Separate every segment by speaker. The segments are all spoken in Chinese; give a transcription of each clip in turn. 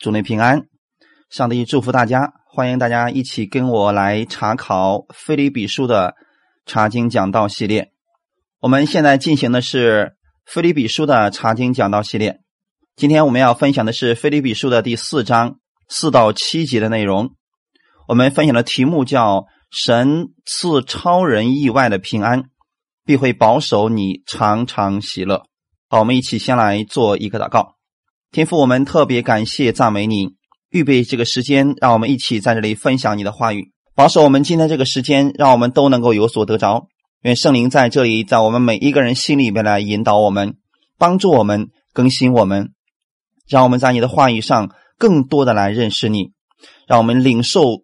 Speaker 1: 祝你平安，上帝祝福大家，欢迎大家一起跟我来查考《菲利比书》的查经讲道系列。我们现在进行的是《菲利比书》的查经讲道系列。今天我们要分享的是《菲利比书》的第四章四到七节的内容。我们分享的题目叫“神赐超人意外的平安，必会保守你常常喜乐”。好，我们一起先来做一个祷告。天父，我们特别感谢赞美你，预备这个时间，让我们一起在这里分享你的话语，保守我们今天这个时间，让我们都能够有所得着。愿圣灵在这里，在我们每一个人心里面来引导我们，帮助我们更新我们，让我们在你的话语上更多的来认识你，让我们领受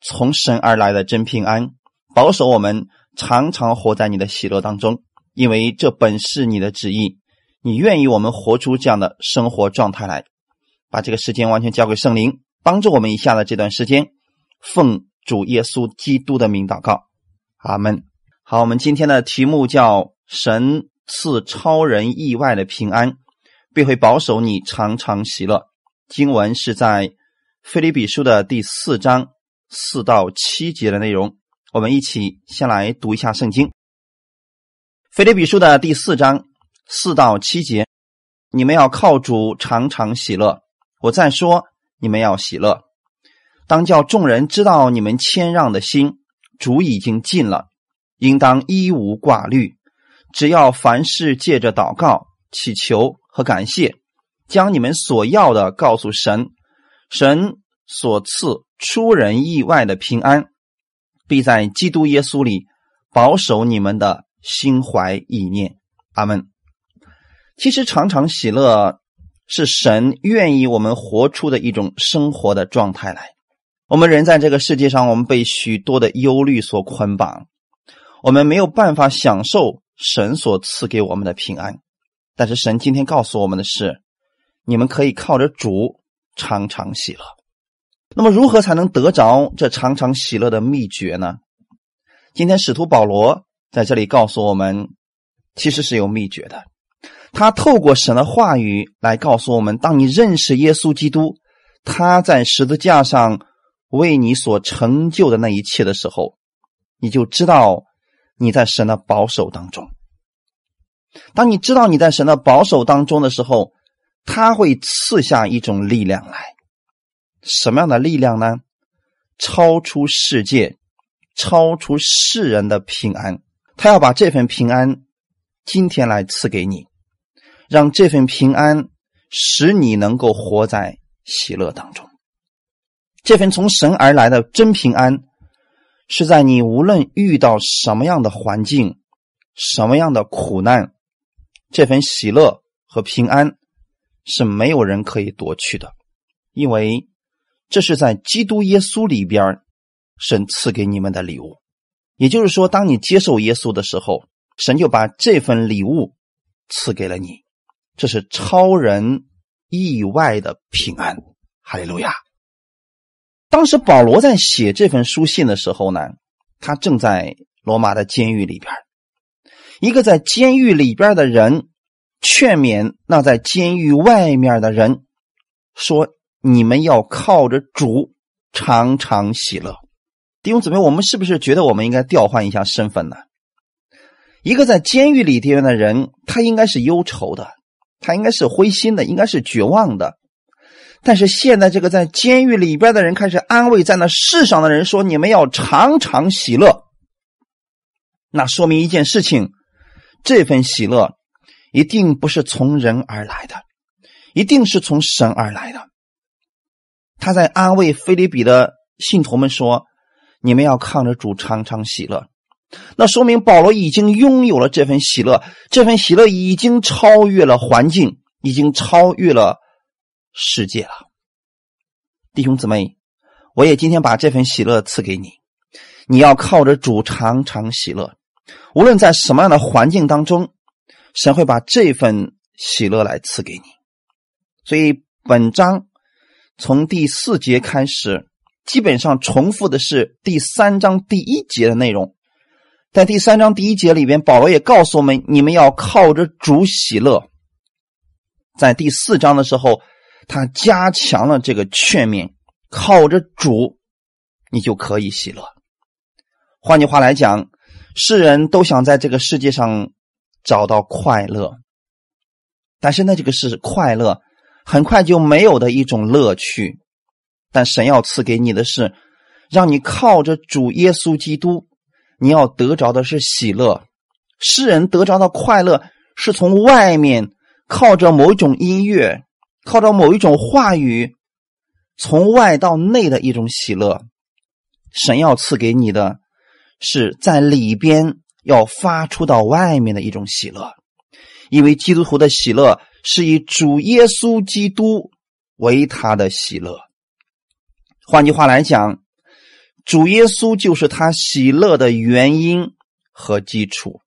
Speaker 1: 从神而来的真平安，保守我们常常活在你的喜乐当中，因为这本是你的旨意。你愿意我们活出这样的生活状态来，把这个时间完全交给圣灵，帮助我们一下的这段时间，奉主耶稣基督的名祷告，阿门。好，我们今天的题目叫“神赐超人意外的平安，必会保守你常常喜乐”。经文是在腓立比书的第四章四到七节的内容。我们一起先来读一下圣经，腓利比书的第四章。四到七节，你们要靠主常常喜乐。我再说，你们要喜乐。当叫众人知道你们谦让的心，主已经尽了，应当一无挂虑。只要凡事借着祷告、祈求和感谢，将你们所要的告诉神，神所赐出人意外的平安，必在基督耶稣里保守你们的心怀意念。阿门。其实，常常喜乐是神愿意我们活出的一种生活的状态来。我们人在这个世界上，我们被许多的忧虑所捆绑，我们没有办法享受神所赐给我们的平安。但是，神今天告诉我们的是，你们可以靠着主常常喜乐。那么，如何才能得着这常常喜乐的秘诀呢？今天，使徒保罗在这里告诉我们，其实是有秘诀的。他透过神的话语来告诉我们：当你认识耶稣基督，他在十字架上为你所成就的那一切的时候，你就知道你在神的保守当中。当你知道你在神的保守当中的时候，他会赐下一种力量来。什么样的力量呢？超出世界、超出世人的平安。他要把这份平安今天来赐给你。让这份平安使你能够活在喜乐当中。这份从神而来的真平安，是在你无论遇到什么样的环境、什么样的苦难，这份喜乐和平安是没有人可以夺去的，因为这是在基督耶稣里边神赐给你们的礼物。也就是说，当你接受耶稣的时候，神就把这份礼物赐给了你。这是超人意外的平安，哈利路亚！当时保罗在写这份书信的时候呢，他正在罗马的监狱里边。一个在监狱里边的人劝勉那在监狱外面的人说：“你们要靠着主常常喜乐。”弟兄姊妹，我们是不是觉得我们应该调换一下身份呢？一个在监狱里边的人，他应该是忧愁的。他应该是灰心的，应该是绝望的。但是现在，这个在监狱里边的人开始安慰在那世上的人，说：“你们要常常喜乐。”那说明一件事情：这份喜乐一定不是从人而来的，一定是从神而来的。他在安慰菲利比的信徒们说：“你们要靠着主常常喜乐。”那说明保罗已经拥有了这份喜乐，这份喜乐已经超越了环境，已经超越了世界了。弟兄姊妹，我也今天把这份喜乐赐给你，你要靠着主常常喜乐，无论在什么样的环境当中，神会把这份喜乐来赐给你。所以本章从第四节开始，基本上重复的是第三章第一节的内容。在第三章第一节里边，保罗也告诉我们：你们要靠着主喜乐。在第四章的时候，他加强了这个劝勉，靠着主，你就可以喜乐。换句话来讲，世人都想在这个世界上找到快乐，但是呢，这个是快乐很快就没有的一种乐趣。但神要赐给你的是，让你靠着主耶稣基督，你要得着的是喜乐。世人得着的快乐是从外面靠着某一种音乐。靠着某一种话语，从外到内的一种喜乐，神要赐给你的，是在里边要发出到外面的一种喜乐，因为基督徒的喜乐是以主耶稣基督为他的喜乐。换句话来讲，主耶稣就是他喜乐的原因和基础。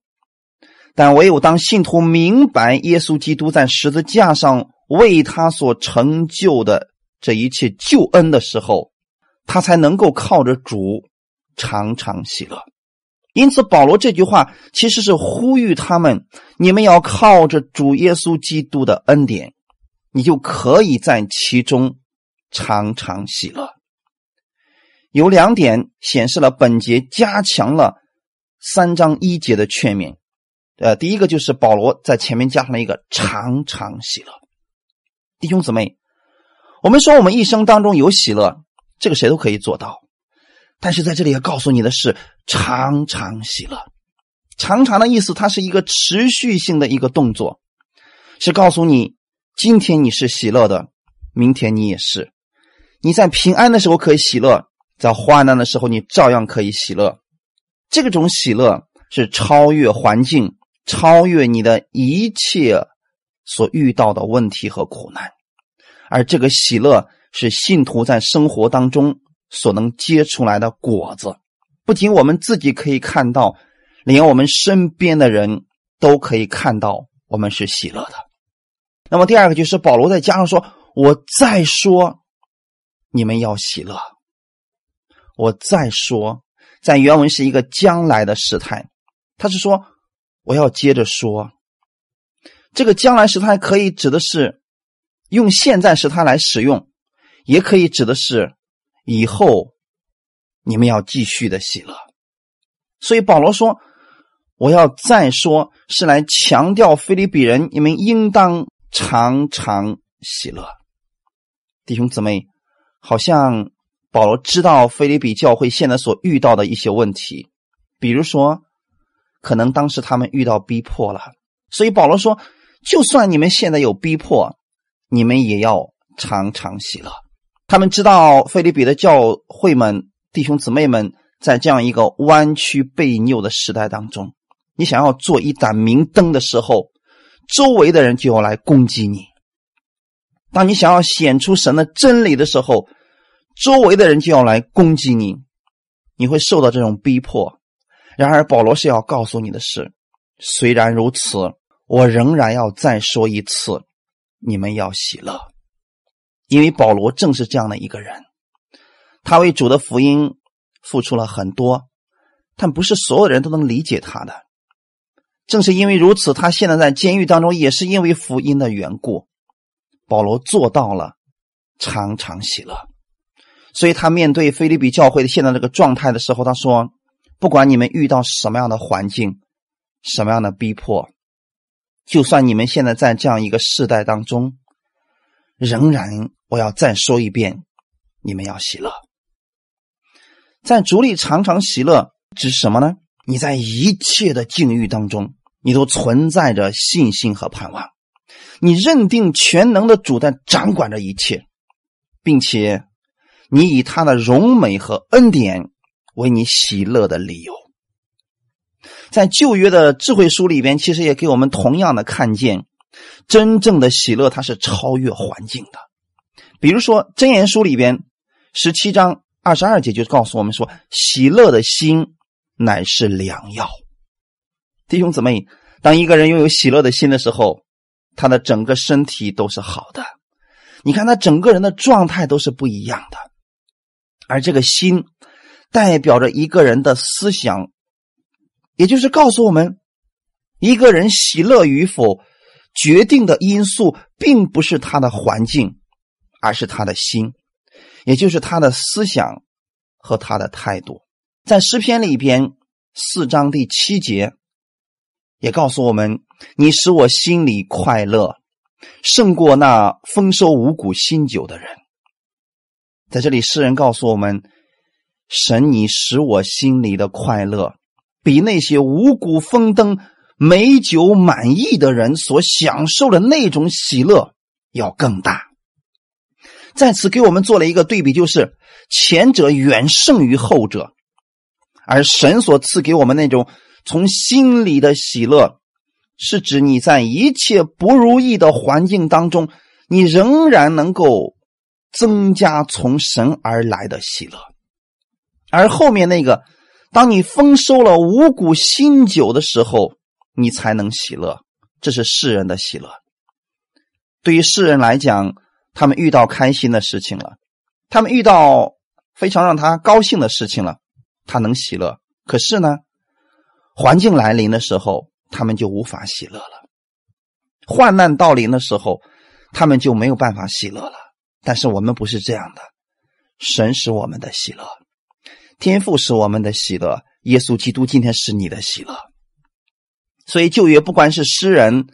Speaker 1: 但唯有当信徒明白耶稣基督在十字架上。为他所成就的这一切救恩的时候，他才能够靠着主常常喜乐。因此，保罗这句话其实是呼吁他们：你们要靠着主耶稣基督的恩典，你就可以在其中常常喜乐。有两点显示了本节加强了三章一节的劝勉。呃，第一个就是保罗在前面加上了一个“常常喜乐”。弟兄姊妹，我们说我们一生当中有喜乐，这个谁都可以做到。但是在这里要告诉你的是，常常喜乐。常常的意思，它是一个持续性的一个动作，是告诉你，今天你是喜乐的，明天你也是。你在平安的时候可以喜乐，在患难的时候你照样可以喜乐。这种喜乐是超越环境，超越你的一切。所遇到的问题和苦难，而这个喜乐是信徒在生活当中所能结出来的果子。不仅我们自己可以看到，连我们身边的人都可以看到我们是喜乐的。那么第二个就是保罗在加上说：“我再说，你们要喜乐。”我再说，在原文是一个将来的时态，他是说我要接着说。这个将来时态可以指的是用现在时态来使用，也可以指的是以后你们要继续的喜乐。所以保罗说：“我要再说，是来强调菲利比人，你们应当常常喜乐。”弟兄姊妹，好像保罗知道菲利比教会现在所遇到的一些问题，比如说，可能当时他们遇到逼迫了，所以保罗说。就算你们现在有逼迫，你们也要常常喜乐。他们知道菲利比的教会们弟兄姊妹们在这样一个弯曲背拗的时代当中，你想要做一盏明灯的时候，周围的人就要来攻击你；当你想要显出神的真理的时候，周围的人就要来攻击你，你会受到这种逼迫。然而，保罗是要告诉你的是，虽然如此。我仍然要再说一次，你们要喜乐，因为保罗正是这样的一个人，他为主的福音付出了很多，但不是所有人都能理解他的。正是因为如此，他现在在监狱当中，也是因为福音的缘故，保罗做到了常常喜乐。所以他面对菲利比教会的现在这个状态的时候，他说：“不管你们遇到什么样的环境，什么样的逼迫。”就算你们现在在这样一个世代当中，仍然我要再说一遍，你们要喜乐。在主里常常喜乐，指什么呢？你在一切的境遇当中，你都存在着信心和盼望。你认定全能的主在掌管着一切，并且你以他的荣美和恩典为你喜乐的理由。在旧约的智慧书里边，其实也给我们同样的看见，真正的喜乐它是超越环境的。比如说箴言书里边十七章二十二节就告诉我们说：“喜乐的心乃是良药。”弟兄姊妹，当一个人拥有喜乐的心的时候，他的整个身体都是好的。你看他整个人的状态都是不一样的，而这个心代表着一个人的思想。也就是告诉我们，一个人喜乐与否，决定的因素并不是他的环境，而是他的心，也就是他的思想和他的态度。在诗篇里边四章第七节也告诉我们：“你使我心里快乐，胜过那丰收五谷新酒的人。”在这里，诗人告诉我们：“神，你使我心里的快乐，比那些五谷丰登、美酒满溢的人所享受的那种喜乐要更大。”在此给我们做了一个对比，就是前者远胜于后者，而神所赐给我们那种从心里的喜乐，是指你在一切不如意的环境当中，你仍然能够增加从神而来的喜乐；而后面那个，当你丰收了五谷新酒的时候，你才能喜乐。这是世人的喜乐。对于世人来讲。他们遇到开心的事情了，他们遇到非常让他高兴的事情了，他能喜乐。可是呢，环境来临的时候，他们就无法喜乐了；患难到临的时候，他们就没有办法喜乐了。但是我们不是这样的，神是我们的喜乐，天赋是我们的喜乐，耶稣基督今天是你的喜乐。所以旧约不管是诗人、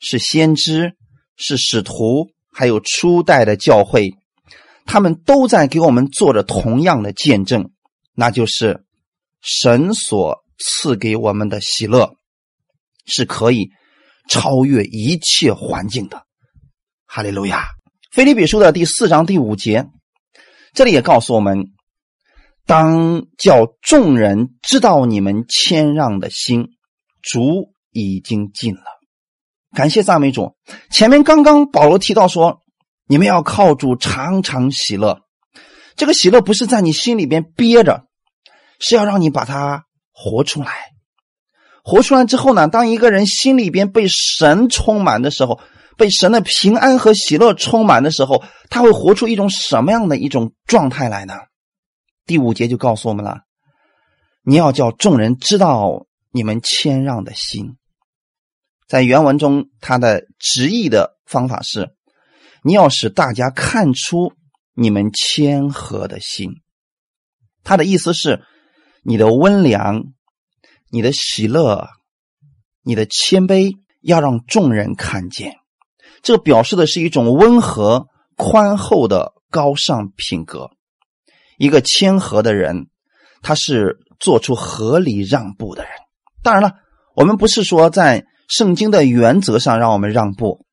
Speaker 1: 是先知、是使徒。还有初代的教会，他们都在给我们做着同样的见证，那就是神所赐给我们的喜乐是可以超越一切环境的。哈利路亚！菲利比书的第四章第五节，这里也告诉我们：当叫众人知道你们谦让的心，主已经尽了。感谢赞美主。前面刚刚保罗提到说，你们要靠主常常喜乐。这个喜乐不是在你心里边憋着，是要让你把它活出来。活出来之后呢，当一个人心里边被神充满的时候，被神的平安和喜乐充满的时候，他会活出一种什么样的一种状态来呢？第五节就告诉我们了：你要叫众人知道你们谦让的心。在原文中，他的直译的方法是：你要使大家看出你们谦和的心。他的意思是，你的温良、你的喜乐、你的谦卑，要让众人看见。这表示的是一种温和、宽厚的高尚品格。一个谦和的人，他是做出合理让步的人。当然了，我们不是说在。圣经的原则上，让我们让步，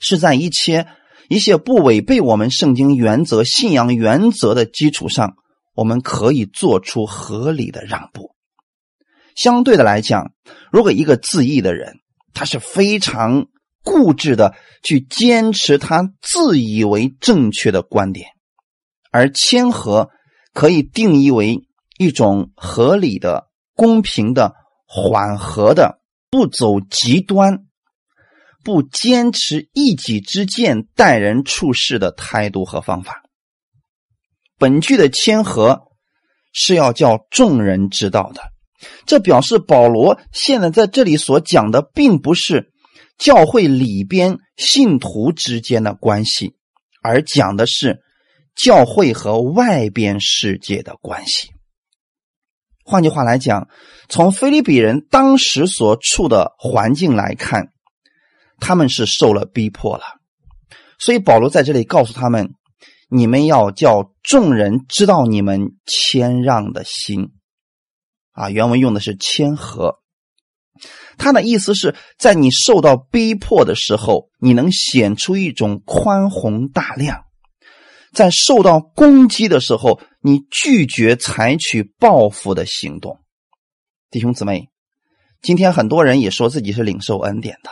Speaker 1: 是在一切一些不违背我们圣经原则、信仰原则的基础上，我们可以做出合理的让步。相对的来讲，如果一个自义的人，他是非常固执的去坚持他自以为正确的观点，而谦和可以定义为一种合理的、公平的、缓和的。不走极端，不坚持一己之见待人处事的态度和方法。本句的谦和是要叫众人知道的，这表示保罗现在在这里所讲的，并不是教会里边信徒之间的关系，而讲的是教会和外边世界的关系。换句话来讲，从菲利比人当时所处的环境来看，他们是受了逼迫了。所以保罗在这里告诉他们：“你们要叫众人知道你们谦让的心。”啊，原文用的是谦和。他的意思是在你受到逼迫的时候，你能显出一种宽宏大量。在受到攻击的时候，你拒绝采取报复的行动。弟兄姊妹，今天很多人也说自己是领受恩典的，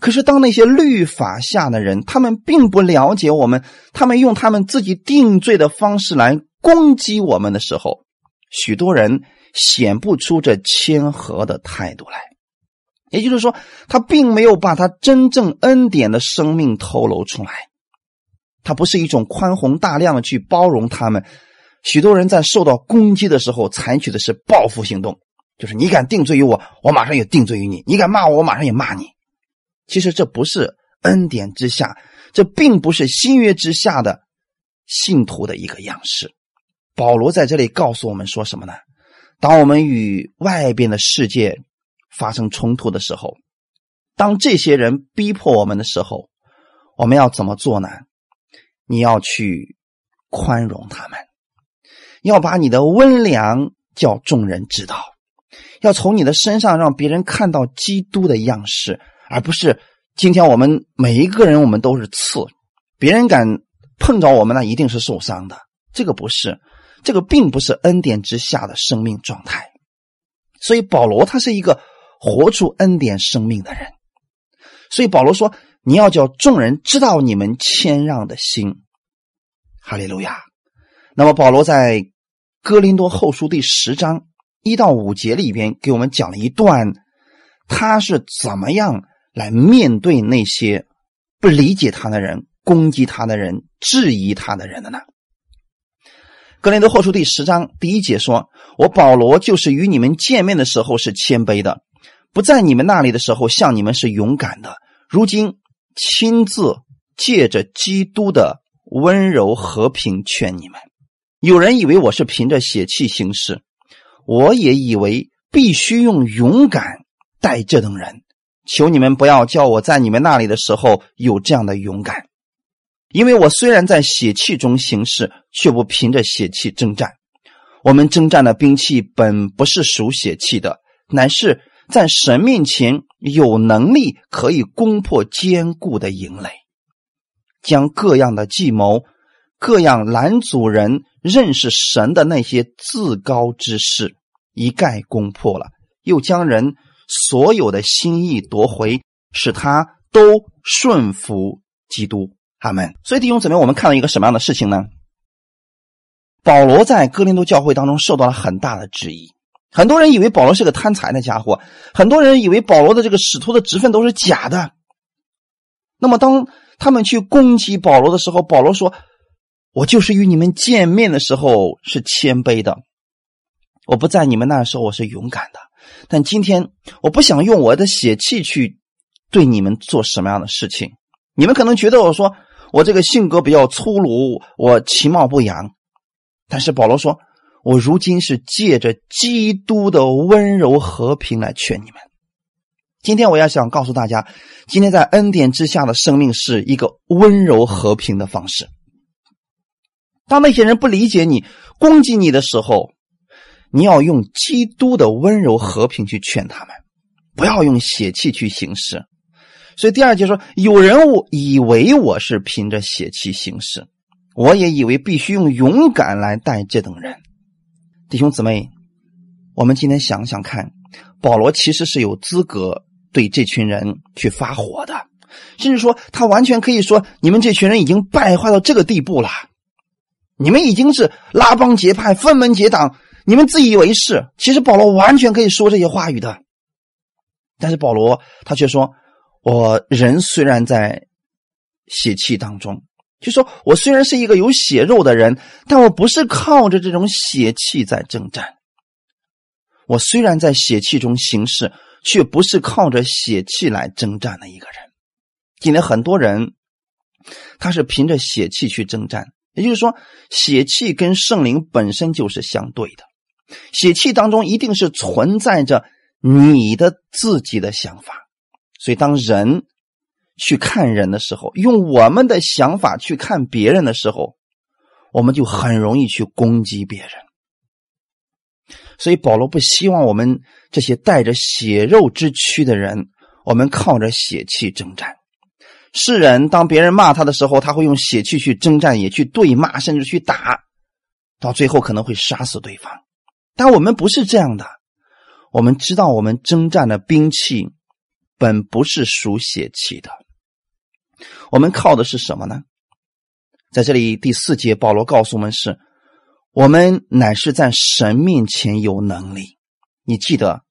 Speaker 1: 可是当那些律法下的人，他们并不了解我们，他们用他们自己定罪的方式来攻击我们的时候，许多人显不出这谦和的态度来。也就是说，他并没有把他真正恩典的生命透露出来。他不是一种宽宏大量的去包容他们，许多人在受到攻击的时候采取的是报复行动，就是你敢定罪于我，我马上也定罪于你；你敢骂我，我马上也骂你。其实这不是恩典之下这并不是新约之下的信徒的一个样式。保罗在这里告诉我们说什么呢？当我们与外边的世界发生冲突的时候，当这些人逼迫我们的时候，我们要怎么做呢？你要去宽容他们，要把你的温良叫众人知道，要从你的身上让别人看到基督的样式，而不是今天我们每一个人我们都是刺，别人敢碰着我们那一定是受伤的。这个不是。这个并不是恩典之下的生命状态，所以保罗他是一个活出恩典生命的人。所以保罗说：“你要叫众人知道你们谦让的心。”哈利路亚。那么保罗在哥林多后书第十章一到五节里边给我们讲了一段，他是怎么样来面对那些不理解他的人、攻击他的人、质疑他的人的呢？格林德后书第十章第一节说：“我保罗就是与你们见面的时候是谦卑的，不在你们那里的时候像你们是勇敢的。如今亲自借着基督的温柔和平劝你们。有人以为我是凭着血气行事，我也以为必须用勇敢待这等人。求你们不要叫我在你们那里的时候有这样的勇敢。”因为我虽然在血气中行事，却不凭着血气征战。我们征战的兵器本不是属血气的，乃是在神面前有能力可以攻破坚固的营垒，将各样的计谋、各样拦阻人认识神的那些自高之事一概攻破了，又将人所有的心意夺回，使他都顺服基督。他们，所以弟兄姊妹，我们看到一个什么样的事情呢？保罗在哥林多教会当中受到了很大的质疑，很多人以为保罗是个贪财的家伙，很多人以为保罗的这个使徒的职分都是假的。那么，当他们去攻击保罗的时候，保罗说：“我就是与你们见面的时候是谦卑的，我不在你们那时候我是勇敢的，但今天我不想用我的血气去对你们做什么样的事情。你们可能觉得我说。”我这个性格比较粗鲁，我其貌不扬，但是保罗说，我如今是借着基督的温柔和平来劝你们。今天我要想告诉大家，今天在恩典之下的生命是一个温柔和平的方式。当那些人不理解你、攻击你的时候，你要用基督的温柔和平去劝他们，不要用血气去行事。所以第二节说，有人我以为我是凭着血气行事，我也以为必须用勇敢来待这等人。弟兄姊妹，我们今天想想看，保罗其实是有资格对这群人去发火的，甚至说他完全可以说：你们这群人已经败坏到这个地步了，你们已经是拉帮结派、分门结党，你们自以为是。其实保罗完全可以说这些话语的，但是保罗他却说。我人虽然在血气当中，就说我虽然是一个有血肉的人，但我不是靠着这种血气在征战。我虽然在血气中行事，却不是靠着血气来征战的一个人。今天很多人，他是凭着血气去征战，也就是说，血气跟圣灵本身就是相对的，血气当中一定是存在着你的自己的想法。所以，当人去看人的时候，用我们的想法去看别人的时候，我们就很容易去攻击别人。所以，保罗不希望我们这些带着血肉之躯的人，我们靠着血气征战。世人当别人骂他的时候，他会用血气去征战，也去对骂，甚至去打，到最后可能会杀死对方。但我们不是这样的，我们知道我们征战的兵器。本不是属血气的，我们靠的是什么呢？在这里第四节，保罗告诉我们是：我们乃是在神面前有能力。你记得，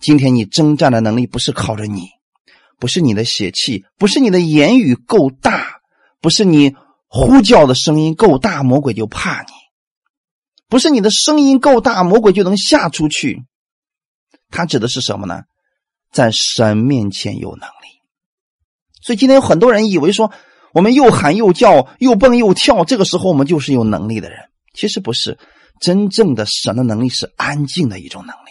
Speaker 1: 今天你征战的能力不是靠着你，不是你的血气，不是你的言语够大，不是你呼叫的声音够大，魔鬼就怕你；不是你的声音够大，魔鬼就能吓出去。他指的是什么呢？在神面前有能力，所以今天有很多人以为说，我们又喊又叫，又蹦又跳，这个时候我们就是有能力的人。其实不是，真正的神的能力是安静的一种能力，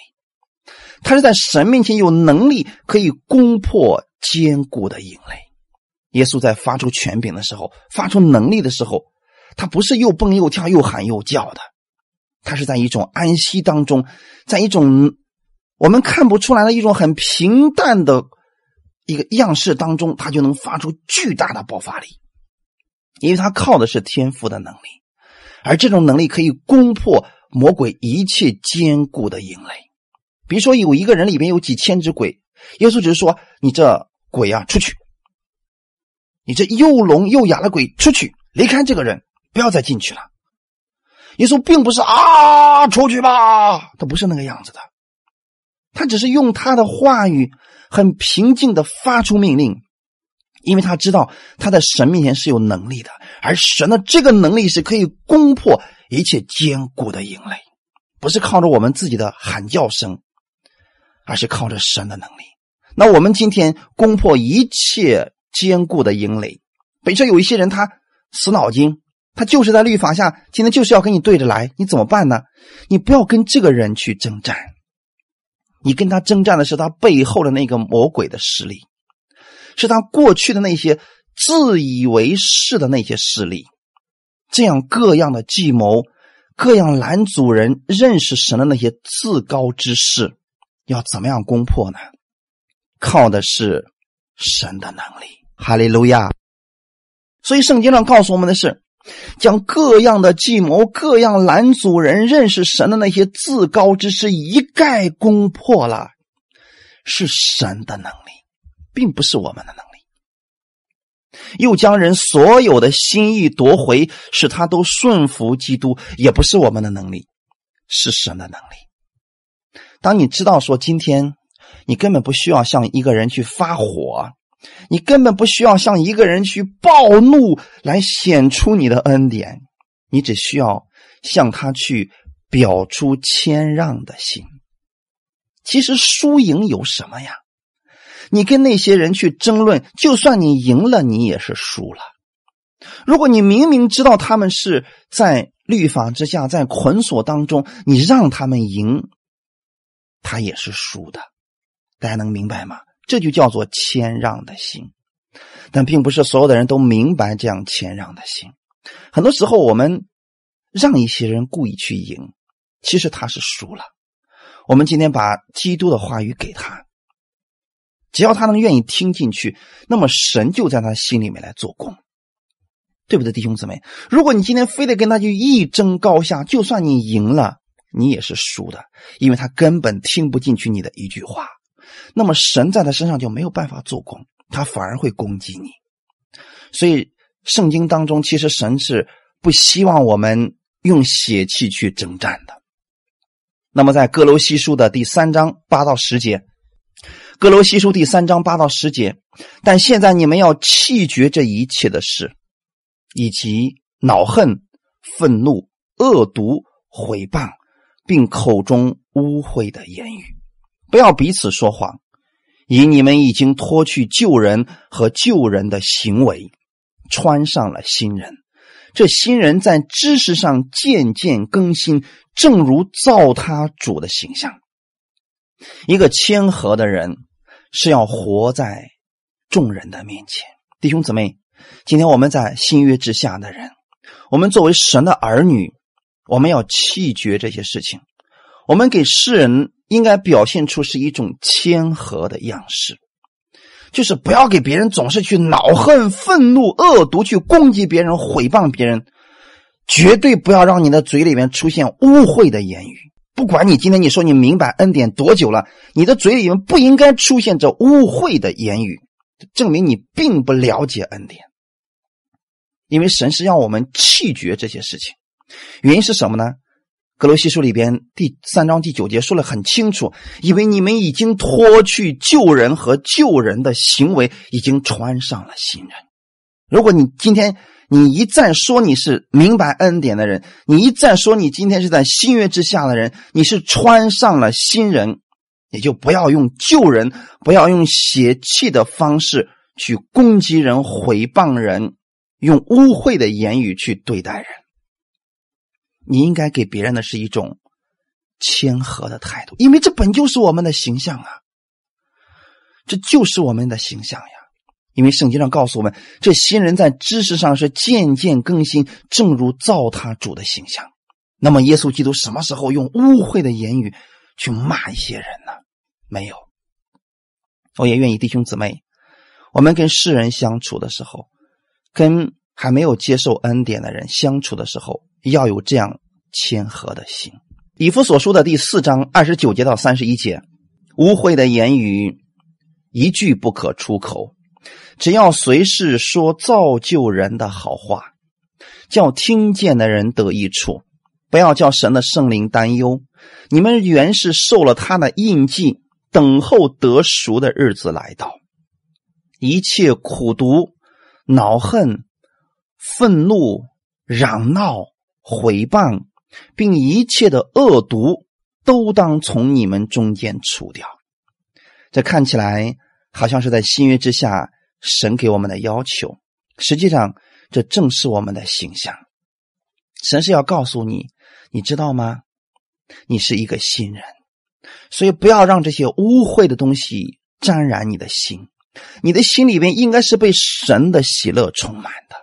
Speaker 1: 他是在神面前有能力可以攻破坚固的营垒。耶稣在发出权柄的时候，发出能力的时候，他不是又蹦又跳、又喊又叫的，他是在一种安息当中，在一种我们看不出来的一种很平淡的一个样式当中，他就能发出巨大的爆发力，因为他靠的是天赋的能力，而这种能力可以攻破魔鬼一切坚固的营垒。比如说，有一个人里边有几千只鬼，耶稣只是说：“你这鬼啊，出去。”你这又聋又哑的鬼，出去，离开这个人，不要再进去了。耶稣并不是啊，出去吧，他不是那个样子的，他只是用他的话语很平静的发出命令，因为他知道他在神面前是有能力的，而神的这个能力是可以攻破一切坚固的营垒，不是靠着我们自己的喊叫声，而是靠着神的能力。那我们今天攻破一切。坚固的营垒，比如说有一些人他死脑筋，他就是在律法下，今天就是要跟你对着来，你怎么办呢？你不要跟这个人去征战，你跟他征战的是他背后的那个魔鬼的势力，是他过去的那些自以为是的那些势力，这样各样的计谋，各样拦阻人认识神的那些自高之事，要怎么样攻破呢？靠的是神的能力。哈利路亚！所以圣经上告诉我们的是，将各样的计谋、各样拦阻人认识神的那些自高之事一概攻破了，是神的能力，并不是我们的能力。又将人所有的心意夺回，使他都顺服基督，也不是我们的能力，是神的能力。当你知道说今天你根本不需要向一个人去发火。你根本不需要向一个人去暴怒来显出你的恩典，你只需要向他去表出谦让的心。其实输赢有什么呀？你跟那些人去争论，就算你赢了，你也是输了。如果你明明知道他们是在律法之下，在捆锁当中，你让他们赢，他也是输的。大家能明白吗？这就叫做谦让的心，但并不是所有的人都明白这样谦让的心。很多时候，我们让一些人故意去赢，其实他是输了。我们今天把基督的话语给他，只要他能愿意听进去，那么神就在他心里面来做工，对不对，弟兄姊妹？如果你今天非得跟他去一争高下，就算你赢了，你也是输的，因为他根本听不进去你的一句话。那么神在他身上就没有办法做工，他反而会攻击你。所以圣经当中，其实神是不希望我们用血气去征战的。那么在哥罗西书的第三章八到十节，哥罗西书第三章八到十节，但现在你们要弃绝这一切的事，以及恼恨、愤怒、恶毒、毁谤，并口中污秽的言语。不要彼此说谎，以你们已经脱去旧人和旧人的行为，穿上了新人。这新人在知识上渐渐更新，正如造他主的形象。一个谦和的人是要活在众人的面前。弟兄姊妹，今天我们在新约之下的人，我们作为神的儿女，我们要弃绝这些事情。我们给世人。应该表现出是一种谦和的样式，就是不要给别人总是去恼恨、愤怒、恶毒，去攻击别人、毁谤别人，绝对不要让你的嘴里面出现污秽的言语。不管你今天你说你明白恩典多久了，你的嘴里面不应该出现这污秽的言语，证明你并不了解恩典。因为神是让我们弃绝这些事情，原因是什么呢？格罗西书里边第三章第九节说的很清楚，以为你们已经脱去旧人和旧人的行为，已经穿上了新人。如果你今天你一再说你是明白恩典的人，你一再说你今天是在新约之下的人，你是穿上了新人，也就不要用旧人，不要用血气的方式去攻击人、毁谤人，用污秽的言语去对待人。你应该给别人的是一种谦和的态度，因为这本就是我们的形象啊，这就是我们的形象呀。因为圣经上告诉我们，这新人在知识上是渐渐更新，正如造他主的形象。那么，耶稣基督什么时候用污秽的言语去骂一些人呢？没有。我也愿意弟兄姊妹，我们跟世人相处的时候，跟还没有接受恩典的人相处的时候，要有这样谦和的心。以弗所书的第四章二十九节到三十一节，污秽的言语一句不可出口。只要随时说造就人的好话，叫听见的人得益处，不要叫神的圣灵担忧。你们原是受了他的印记，等候得赎的日子来到。一切苦毒、恼恨、愤怒、嚷闹、毁谤，并一切的恶毒，都当从你们中间除掉。这看起来好像是在新约之下。神给我们的要求，实际上这正是我们的形象。神是要告诉你，你知道吗？你是一个新人，所以不要让这些污秽的东西沾染你的心。你的心里边应该是被神的喜乐充满的，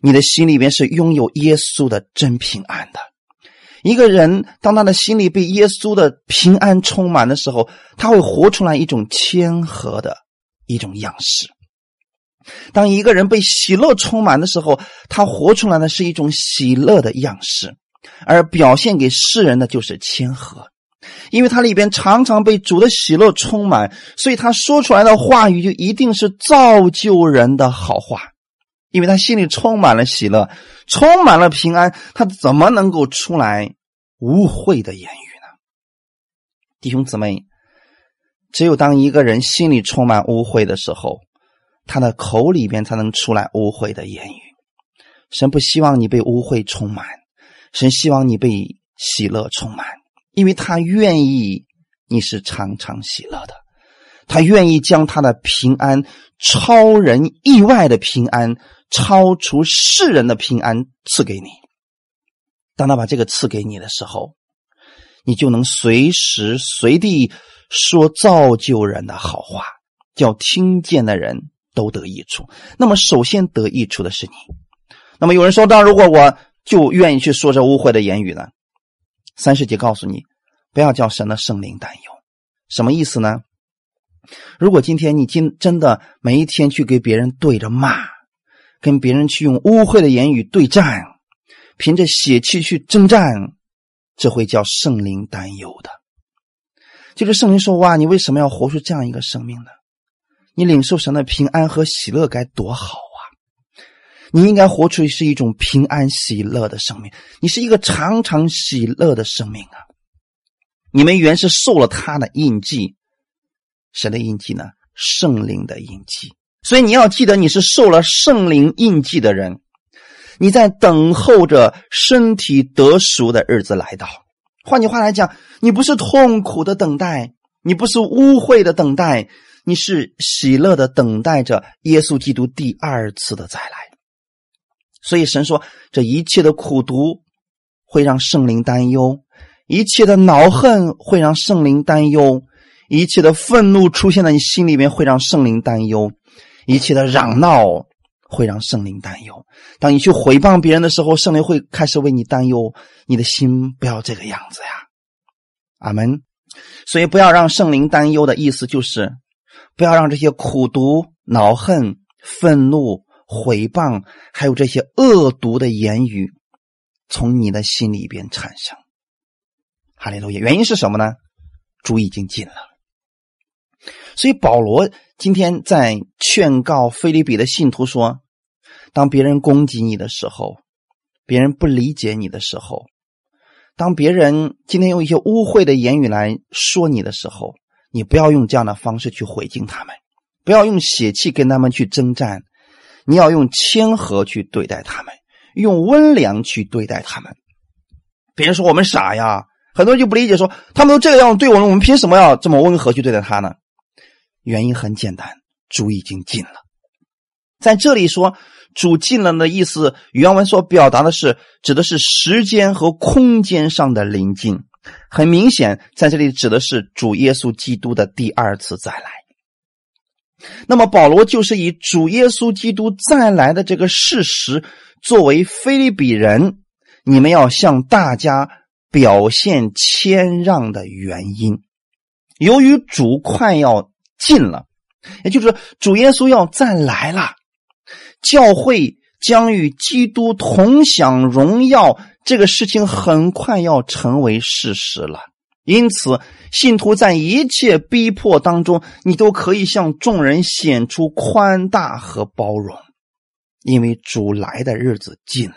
Speaker 1: 你的心里边是拥有耶稣的真平安的。一个人当他的心里被耶稣的平安充满的时候，他会活出来一种谦和的一种样式。当一个人被喜乐充满的时候，他活出来的是一种喜乐的样式，而表现给世人的就是谦和。因为他里边常常被主的喜乐充满，所以他说出来的话语就一定是造就人的好话。因为他心里充满了喜乐，充满了平安，他怎么能够出来污秽的言语呢？弟兄姊妹，只有当一个人心里充满污秽的时候。他的口里边才能出来污秽的言语。神不希望你被污秽充满，神希望你被喜乐充满，因为他愿意你是常常喜乐的，他愿意将他的平安、超人意外的平安、超出世人的平安赐给你。当他把这个赐给你的时候，你就能随时随地说造就人的好话，叫听见的人。都得益处。那么，首先得益处的是你。那么，有人说：“那如果我就愿意去说这污秽的言语呢？”三世节告诉你，不要叫神的圣灵担忧。什么意思呢？如果今天你今真的每一天去给别人对着骂，跟别人去用污秽的言语对战，凭着血气去征战，这会叫圣灵担忧的。就是圣灵说：“哇，你为什么要活出这样一个生命呢？”你领受神的平安和喜乐该多好啊！你应该活出是一种平安喜乐的生命，你是一个常常喜乐的生命啊！你们原是受了他的印记，神的印记呢？圣灵的印记。所以你要记得，你是受了圣灵印记的人，你在等候着身体得赎的日子来到。换句话来讲，你不是痛苦的等待，你不是污秽的等待。你是喜乐的等待着耶稣基督第二次的再来，所以神说，这一切的苦毒会让圣灵担忧，一切的恼恨会让圣灵担忧，一切的愤怒出现在你心里面会让圣灵担忧，一切的嚷闹会让圣灵担忧。当你去毁谤别人的时候，圣灵会开始为你担忧，你的心不要这个样子呀，阿门。所以不要让圣灵担忧的意思就是。不要让这些苦毒、恼恨、愤怒、毁谤，还有这些恶毒的言语从你的心里边产生。哈利路亚！原因是什么呢？主已经进了。所以保罗今天在劝告菲利比的信徒说：当别人攻击你的时候，别人不理解你的时候，当别人今天用一些污秽的言语来说你的时候。你不要用这样的方式去回敬他们，不要用血气跟他们去征战，你要用谦和去对待他们，用温良去对待他们。别人说我们傻呀，很多人就不理解，说他们都这个样子对我们，我们凭什么要这么温和去对待他呢？原因很简单，主已经进了，在这里说主进了的意思，原文所表达的是指的是时间和空间上的临近。很明显，在这里指的是主耶稣基督的第二次再来。那么，保罗就是以主耶稣基督再来的这个事实作为菲利比人，你们要向大家表现谦让的原因。由于主快要近了，也就是主耶稣要再来了，教会将与基督同享荣耀，这个事情很快要成为事实了。因此，信徒在一切逼迫当中，你都可以向众人显出宽大和包容，因为主来的日子近了。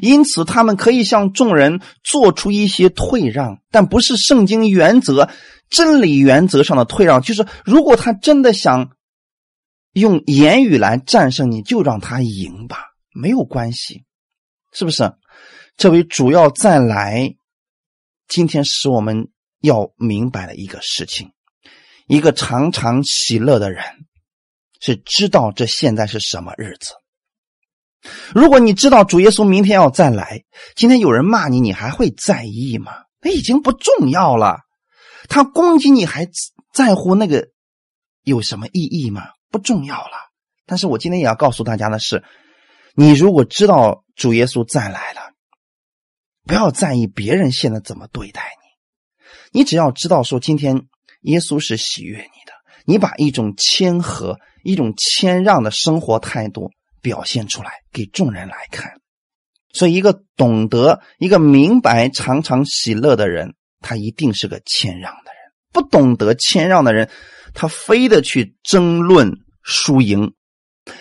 Speaker 1: 因此，他们可以向众人做出一些退让，但不是圣经原则、真理原则上的退让。就是如果他真的想用言语来战胜你，就让他赢吧，没有关系，是不是？这位主要再来。今天使我们要明白的一个事情：一个常常喜乐的人，是知道这现在是什么日子。如果你知道主耶稣明天要再来，今天有人骂你，你还会在意吗？那已经不重要了。他攻击你还在乎那个有什么意义吗？不重要了。但是我今天也要告诉大家的是：你如果知道主耶稣再来了。不要在意别人现在怎么对待你，你只要知道说今天耶稣是喜悦你的，你把一种谦和、一种谦让的生活态度表现出来给众人来看。所以，一个懂得、一个明白、常常喜乐的人，他一定是个谦让的人。不懂得谦让的人，他非得去争论输赢。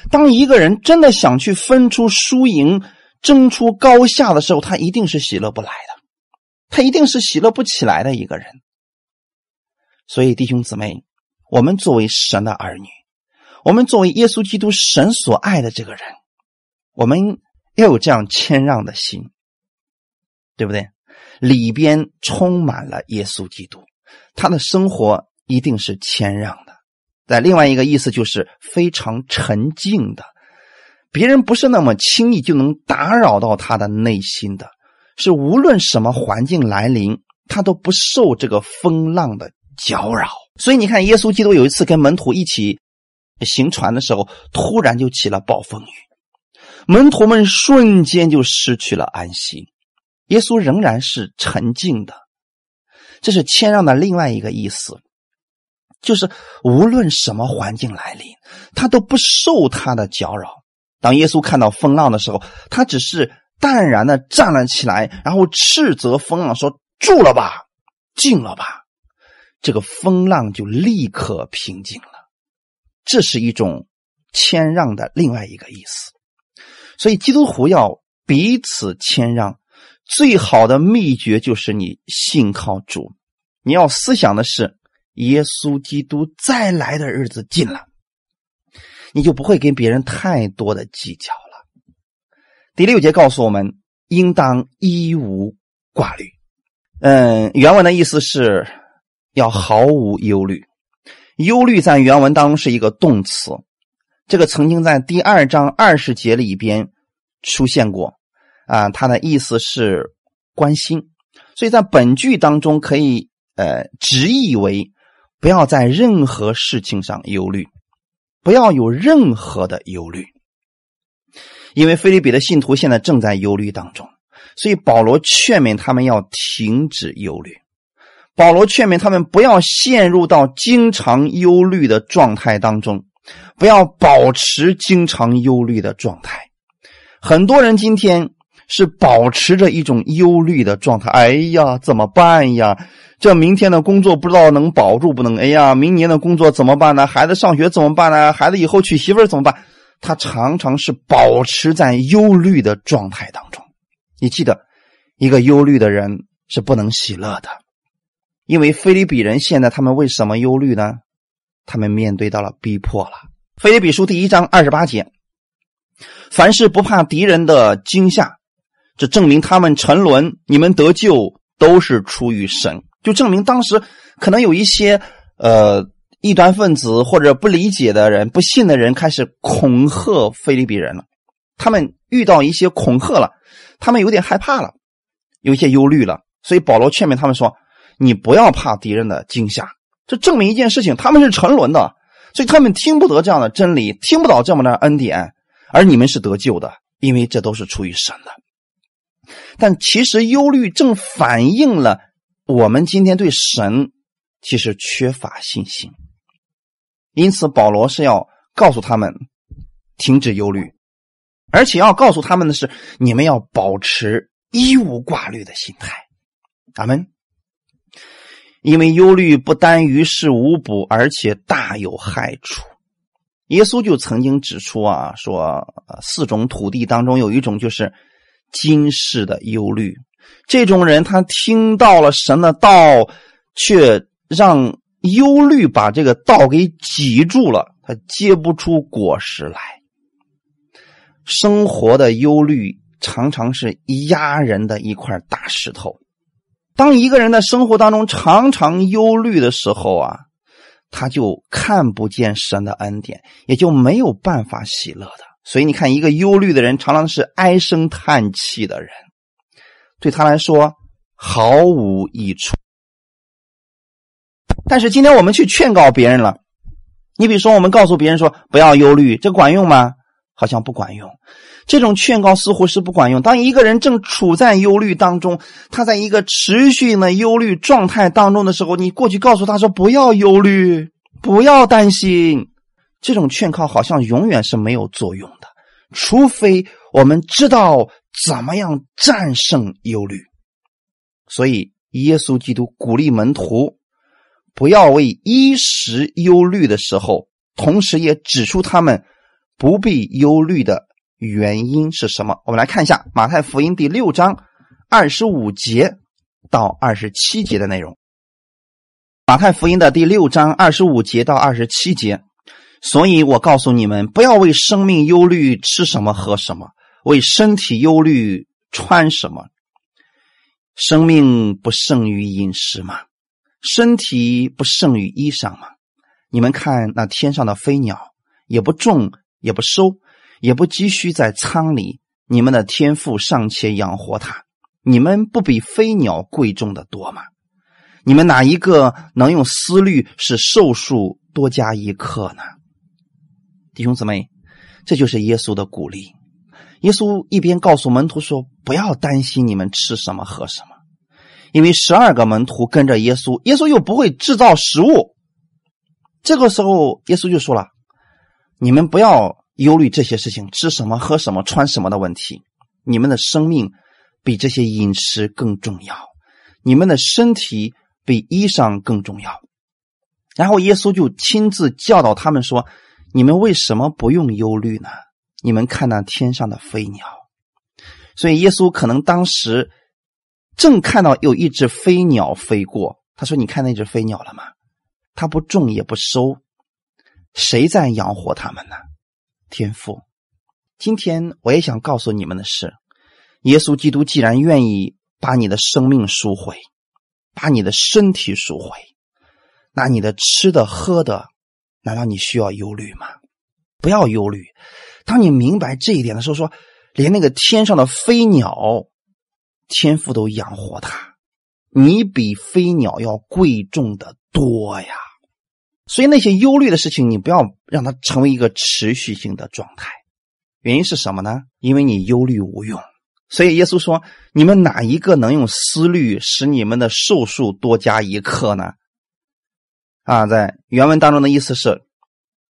Speaker 1: 当一个人真的想去分出输赢，争出高下的时候，他一定是喜乐不来的，他一定是喜乐不起来的一个人。所以，弟兄姊妹，我们作为神的儿女，我们作为耶稣基督神所爱的这个人，我们要有这样谦让的心，对不对？里边充满了耶稣基督，他的生活一定是谦让的。在另外一个意思，就是非常沉静的。别人不是那么轻易就能打扰到他的内心的，是无论什么环境来临，他都不受这个风浪的搅扰。所以你看，耶稣基督有一次跟门徒一起行船的时候，突然就起了暴风雨，门徒们瞬间就失去了安心。耶稣仍然是沉静的，这是谦让的另外一个意思，就是无论什么环境来临，他都不受他的搅扰。当耶稣看到风浪的时候，他只是淡然的站了起来，然后斥责风浪说：“住了吧，静了吧。”这个风浪就立刻平静了。这是一种谦让的另外一个意思。所以基督徒要彼此谦让，最好的秘诀就是你信靠主，你要思想的是耶稣基督再来的日子近了。你就不会跟别人太多的计较了。第六节告诉我们，应当一无挂虑。嗯，原文的意思是要毫无忧虑。忧虑在原文当中是一个动词，这个曾经在第二章二十节里边出现过。啊，它的意思是关心，所以在本句当中可以呃直译为不要在任何事情上忧虑。不要有任何的忧虑，因为菲利比的信徒现在正在忧虑当中，所以保罗劝勉他们要停止忧虑。保罗劝勉他们不要陷入到经常忧虑的状态当中，不要保持经常忧虑的状态。很多人今天是保持着一种忧虑的状态，哎呀，怎么办呀？这明天的工作不知道能保住不能？哎呀，明年的工作怎么办呢？孩子上学怎么办呢？孩子以后娶媳妇怎么办？他常常是保持在忧虑的状态当中。你记得，一个忧虑的人是不能喜乐的，因为菲利比人现在他们为什么忧虑呢？他们面对到了逼迫了。菲利比书第一章二十八节：凡是不怕敌人的惊吓，这证明他们沉沦，你们得救都是出于神。就证明当时可能有一些呃异端分子或者不理解的人、不信的人开始恐吓菲利比人了。他们遇到一些恐吓了，他们有点害怕了，有一些忧虑了。所以保罗劝勉他们说：“你不要怕敌人的惊吓。”这证明一件事情：他们是沉沦的，所以他们听不得这样的真理，听不到这么的恩典。而你们是得救的，因为这都是出于神的。但其实忧虑正反映了我们今天对神其实缺乏信心。因此，保罗是要告诉他们停止忧虑，而且要告诉他们的是，你们要保持一无挂虑的心态。阿门。因为忧虑不单于事无补，而且大有害处。耶稣就曾经指出啊，说四种土地当中有一种就是今世的忧虑。这种人他听到了神的道，却让忧虑把这个道给挤住了，他结不出果实来。生活的忧虑常常是压人的一块大石头。当一个人的生活当中常常忧虑的时候啊。他就看不见神的恩典，也就没有办法喜乐的。所以你看，一个忧虑的人，常常是唉声叹气的人，对他来说毫无益处。但是今天我们去劝告别人了，你比如说，我们告诉别人说不要忧虑，这管用吗？好像不管用。这种劝告似乎是不管用。当一个人正处在忧虑当中，他在一个持续的忧虑状态当中的时候，你过去告诉他说：“不要忧虑，不要担心。”这种劝告好像永远是没有作用的，除非我们知道怎么样战胜忧虑。所以，耶稣基督鼓励门徒不要为衣食忧虑的时候，同时也指出他们不必忧虑的。原因是什么？我们来看一下马太福音第六章二十五节到二十七节的内容。马太福音的第六章二十五节到二十七节，所以我告诉你们，不要为生命忧虑吃什么喝什么，为身体忧虑穿什么。生命不胜于饮食吗？身体不胜于衣裳吗？你们看那天上的飞鸟，也不种，也不收。也不急需在仓里，你们的天赋尚且养活它，你们不比飞鸟贵重的多吗？你们哪一个能用思虑使寿数多加一刻呢？弟兄姊妹，这就是耶稣的鼓励。耶稣一边告诉门徒说：“不要担心你们吃什么喝什么，因为十二个门徒跟着耶稣，耶稣又不会制造食物。”这个时候，耶稣就说了：“你们不要。”忧虑这些事情，吃什么、喝什么、穿什么的问题，你们的生命比这些饮食更重要，你们的身体比衣裳更重要。然后耶稣就亲自教导他们说：“你们为什么不用忧虑呢？你们看那天上的飞鸟。”所以耶稣可能当时正看到有一只飞鸟飞过，他说：“你看那只飞鸟了吗？它不种也不收，谁在养活它们呢？”天赋，今天我也想告诉你们的是，耶稣基督既然愿意把你的生命赎回，把你的身体赎回，那你的吃的喝的，难道你需要忧虑吗？不要忧虑。当你明白这一点的时候，说连那个天上的飞鸟，天父都养活它，你比飞鸟要贵重的多呀。所以那些忧虑的事情，你不要让它成为一个持续性的状态。原因是什么呢？因为你忧虑无用。所以耶稣说：“你们哪一个能用思虑使你们的寿数多加一刻呢？”啊，在原文当中的意思是，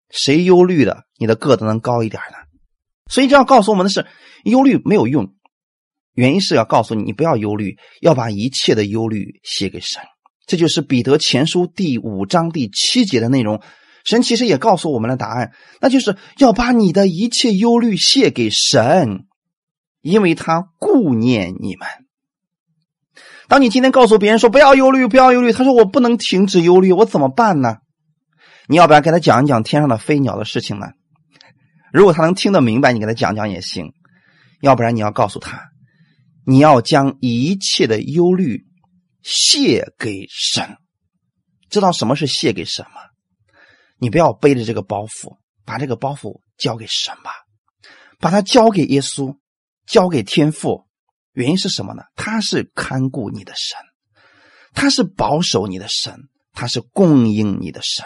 Speaker 1: 谁忧虑的，你的个子能高一点呢？所以这要告诉我们的是，忧虑没有用。原因是要告诉你，你不要忧虑，要把一切的忧虑写给神。这就是彼得前书第五章第七节的内容。神其实也告诉我们了答案，那就是要把你的一切忧虑卸给神，因为他顾念你们。当你今天告诉别人说不要忧虑，不要忧虑，他说我不能停止忧虑，我怎么办呢？你要不要给他讲一讲天上的飞鸟的事情呢？如果他能听得明白，你给他讲讲也行；要不然你要告诉他，你要将一切的忧虑。谢给神，知道什么是谢给神吗？你不要背着这个包袱，把这个包袱交给神吧，把它交给耶稣，交给天父。原因是什么呢？他是看顾你的神，他是保守你的神，他是供应你的神。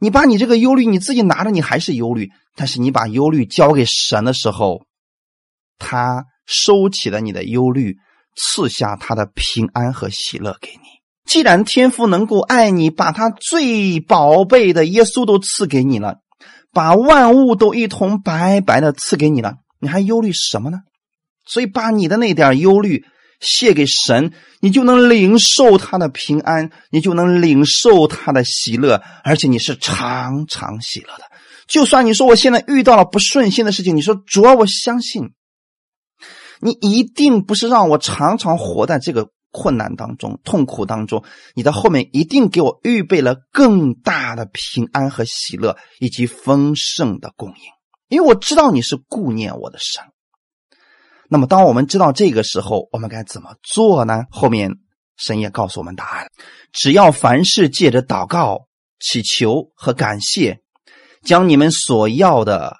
Speaker 1: 你把你这个忧虑你自己拿着，你还是忧虑；但是你把忧虑交给神的时候，他收起了你的忧虑，赐下他的平安和喜乐给你。既然天父能够爱你，把他最宝贝的耶稣都赐给你了，把万物都一同白白的赐给你了，你还忧虑什么呢？所以，把你的那点忧虑卸给神，你就能领受他的平安，你就能领受他的喜乐，而且你是常常喜乐的。就算你说我现在遇到了不顺心的事情，你说主要我相信，你一定不是让我常常活在这个困难当中、痛苦当中，你在后面一定给我预备了更大的平安和喜乐，以及丰盛的供应，因为我知道你是顾念我的神。那么，当我们知道这个时候，我们该怎么做呢？后面神也告诉我们答案：只要凡事借着祷告、祈求和感谢，将你们所要的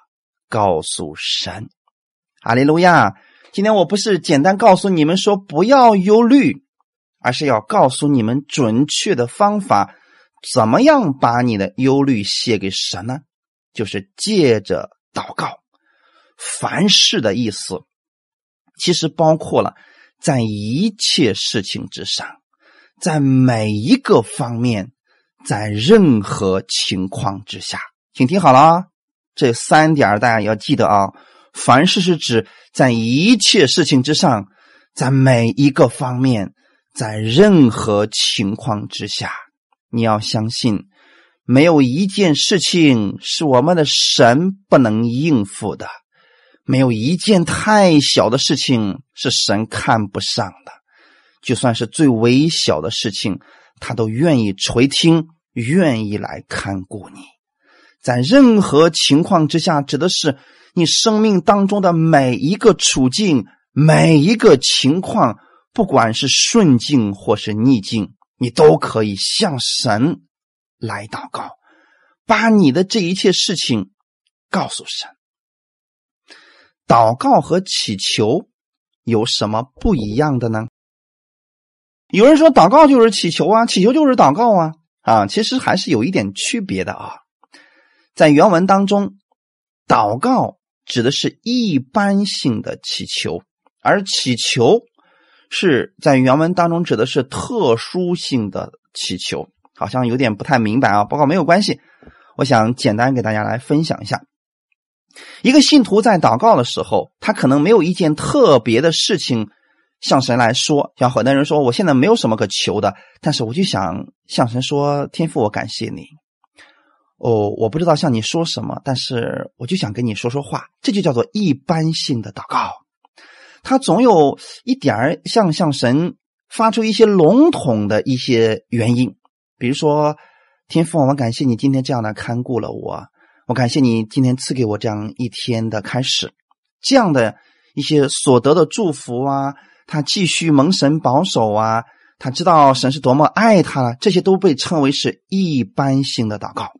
Speaker 1: 告诉神。阿利路亚！今天我不是简单告诉你们说不要忧虑，而是要告诉你们准确的方法，怎么样把你的忧虑写给神呢？就是借着祷告，凡事的意思。其实包括了在一切事情之上，在每一个方面，在任何情况之下，请听好了啊！这三点大家要记得啊。凡事是指在一切事情之上，在每一个方面，在任何情况之下，你要相信，没有一件事情是我们的神不能应付的。没有一件太小的事情是神看不上的，就算是最微小的事情，他都愿意垂听，愿意来看顾你。在任何情况之下，指的是你生命当中的每一个处境、每一个情况，不管是顺境或是逆境，你都可以向神来祷告，把你的这一切事情告诉神。祷告和祈求有什么不一样的呢？有人说祷告就是祈求啊，祈求就是祷告啊啊，其实还是有一点区别的啊。在原文当中，祷告指的是一般性的祈求，而祈求是在原文当中指的是特殊性的祈求，好像有点不太明白啊。不过没有关系，我想简单给大家来分享一下。一个信徒在祷告的时候，他可能没有一件特别的事情向神来说。像很多人说，我现在没有什么可求的，但是我就想向神说：“天父，我感谢你。”哦，我不知道向你说什么，但是我就想跟你说说话。这就叫做一般性的祷告。他总有一点儿像向神发出一些笼统的一些原因，比如说：“天父，我们感谢你今天这样的看顾了我。”我感谢你今天赐给我这样一天的开始，这样的一些所得的祝福啊，他继续蒙神保守啊，他知道神是多么爱他了，这些都被称为是一般性的祷告。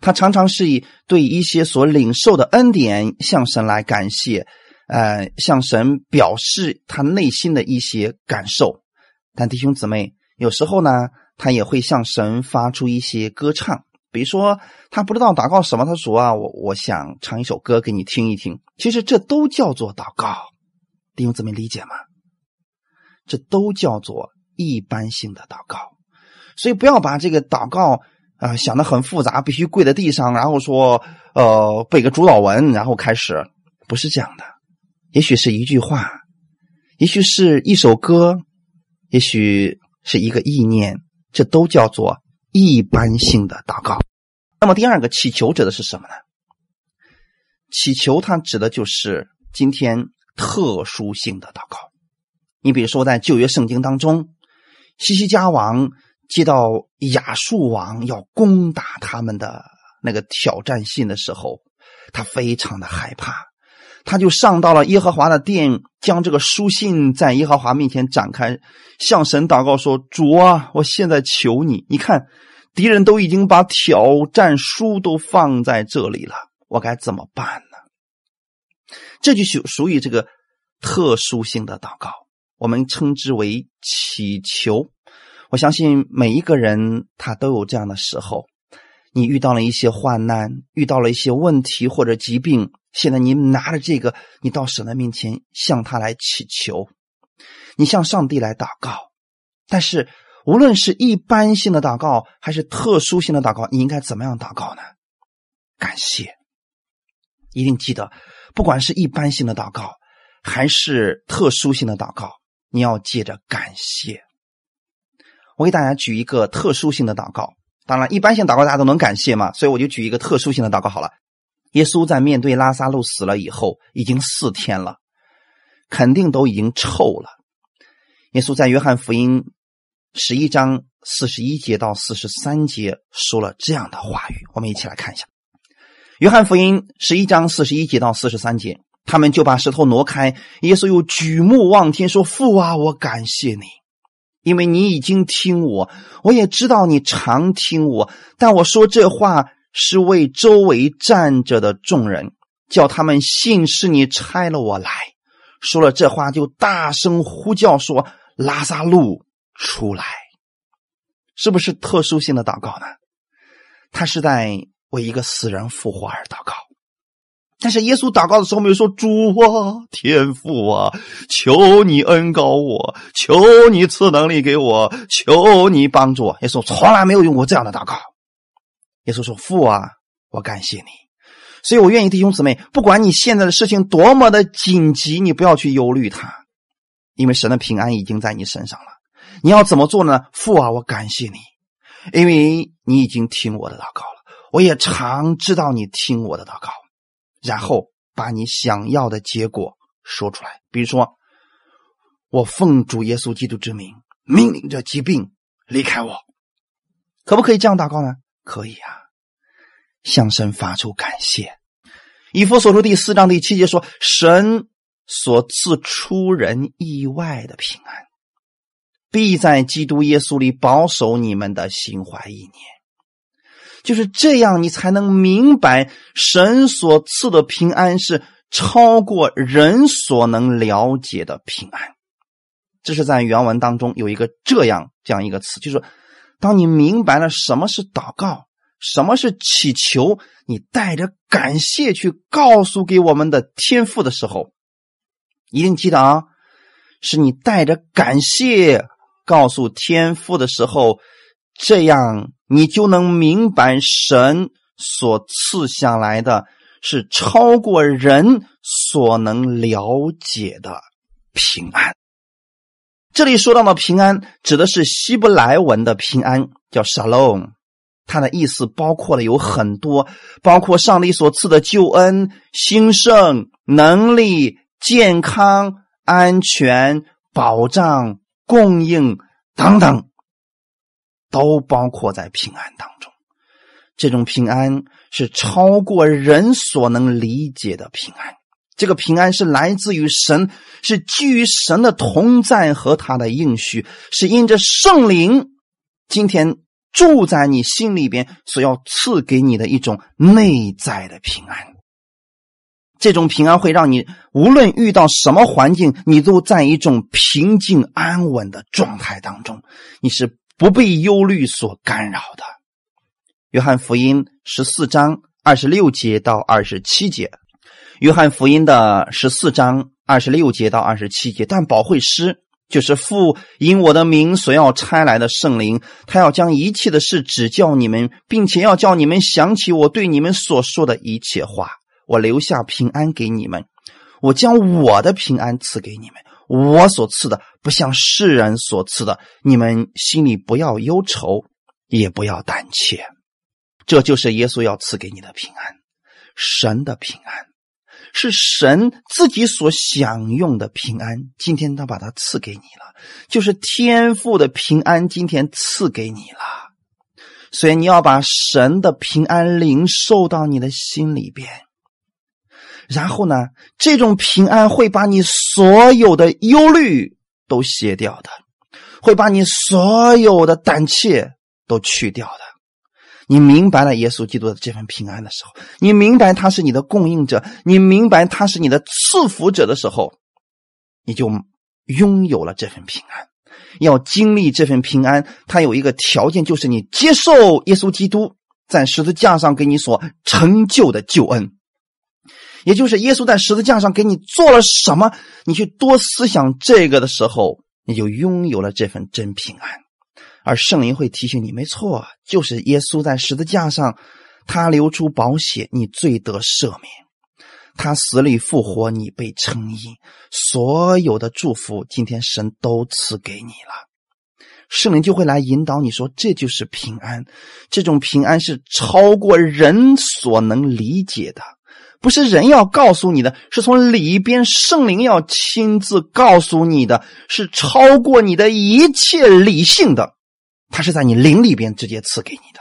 Speaker 1: 他常常是以对一些所领受的恩典向神来感谢，呃，向神表示他内心的一些感受。但弟兄姊妹，有时候呢，他也会向神发出一些歌唱。比如说，他不知道祷告什么，他说啊，我我想唱一首歌给你听一听。其实这都叫做祷告，弟兄姊妹理解吗？这都叫做一般性的祷告，所以不要把这个祷告啊想的很复杂，必须跪在地上，然后说呃背个主导文，然后开始，不是这样的。也许是一句话，也许是一首歌，也许是一个意念，这都叫做。一般性的祷告，那么第二个祈求指的是什么呢？祈求它指的就是今天特殊性的祷告。你比如说，在旧约圣经当中，西西家王接到亚述王要攻打他们的那个挑战信的时候，他非常的害怕，他就上到了耶和华的殿，将这个书信在耶和华面前展开，向神祷告说：“主啊，我现在求你，你看。”敌人都已经把挑战书都放在这里了，我该怎么办呢？这就属属于这个特殊性的祷告，我们称之为祈求。我相信每一个人他都有这样的时候，你遇到了一些患难，遇到了一些问题或者疾病，现在你拿着这个，你到神的面前向他来祈求，你向上帝来祷告。但是，无论是一般性的祷告还是特殊性的祷告，你应该怎么样祷告呢？感谢，一定记得，不管是一般性的祷告还是特殊性的祷告，你要借着感谢。我给大家举一个特殊性的祷告，当然，一般性祷告大家都能感谢嘛，所以我就举一个特殊性的祷告好了。耶稣在面对拉萨路死了以后，已经四天了，肯定都已经臭了。耶稣在约翰福音十一章四十一节到四十三节说了这样的话语，我们一起来看一下。约翰福音十一章四十一节到四十三节，他们就把石头挪开，耶稣又举目望天说：“父啊，我感谢你，因为你已经听我，我也知道你常听我。但我说这话是为周围站着的众人，叫他们信是你差了我来。”说了这话，就大声呼叫说。拉萨路出来，是不是特殊性的祷告呢？他是在为一个死人复活而祷告。但是耶稣祷告的时候没有说：“主啊，天父啊，求你恩高我，求你赐能力给我，求你帮助我。”耶稣从来没有用过这样的祷告。耶稣说：“父啊，我感谢你，所以我愿意弟兄姊妹，不管你现在的事情多么的紧急，你不要去忧虑它。”因为神的平安已经在你身上了，你要怎么做呢？父啊，我感谢你，因为你已经听我的祷告了。我也常知道你听我的祷告，然后把你想要的结果说出来。比如说，我奉主耶稣基督之名，命令这疾病离开我，可不可以这样祷告呢？可以啊，向神发出感谢。以弗所书第四章第七节说：“神。”所赐出人意外的平安，必在基督耶稣里保守你们的心怀意念。就是这样，你才能明白神所赐的平安是超过人所能了解的平安。这是在原文当中有一个这样这样一个词，就是当你明白了什么是祷告，什么是祈求，你带着感谢去告诉给我们的天赋的时候。一定记得啊，是你带着感谢告诉天父的时候，这样你就能明白神所赐下来的是超过人所能了解的平安。这里说到的平安，指的是希伯来文的平安，叫 shalom，它的意思包括了有很多，包括上帝所赐的救恩、兴盛、能力。健康、安全、保障、供应等等，都包括在平安当中。这种平安是超过人所能理解的平安。这个平安是来自于神，是基于神的同在和他的应许，是因着圣灵今天住在你心里边所要赐给你的一种内在的平安。这种平安会让你无论遇到什么环境，你都在一种平静安稳的状态当中，你是不被忧虑所干扰的。约翰福音十四章二十六节到二十七节，约翰福音的十四章二十六节到二十七节，但保惠师就是父因我的名所要差来的圣灵，他要将一切的事指教你们，并且要叫你们想起我对你们所说的一切话。我留下平安给你们，我将我的平安赐给你们。我所赐的不像世人所赐的，你们心里不要忧愁，也不要胆怯。这就是耶稣要赐给你的平安，神的平安，是神自己所享用的平安。今天他把它赐给你了，就是天赋的平安，今天赐给你了。所以你要把神的平安领受到你的心里边。然后呢？这种平安会把你所有的忧虑都卸掉的，会把你所有的胆怯都去掉的。你明白了耶稣基督的这份平安的时候，你明白他是你的供应者，你明白他是你的赐福者的时候，你就拥有了这份平安。要经历这份平安，它有一个条件，就是你接受耶稣基督在十字架上给你所成就的救恩，也就是耶稣在十字架上给你做了什么，你去多思想这个的时候，你就拥有了这份真平安。而圣灵会提醒你，没错，就是耶稣在十字架上，他流出宝血，你罪得赦免；他死里复活，你被称义。所有的祝福，今天神都赐给你了。圣灵就会来引导你说，这就是平安。这种平安是超过人所能理解的，不是人要告诉你的，是从里边圣灵要亲自告诉你的，是超过你的一切理性的。他是在你灵里边直接赐给你的。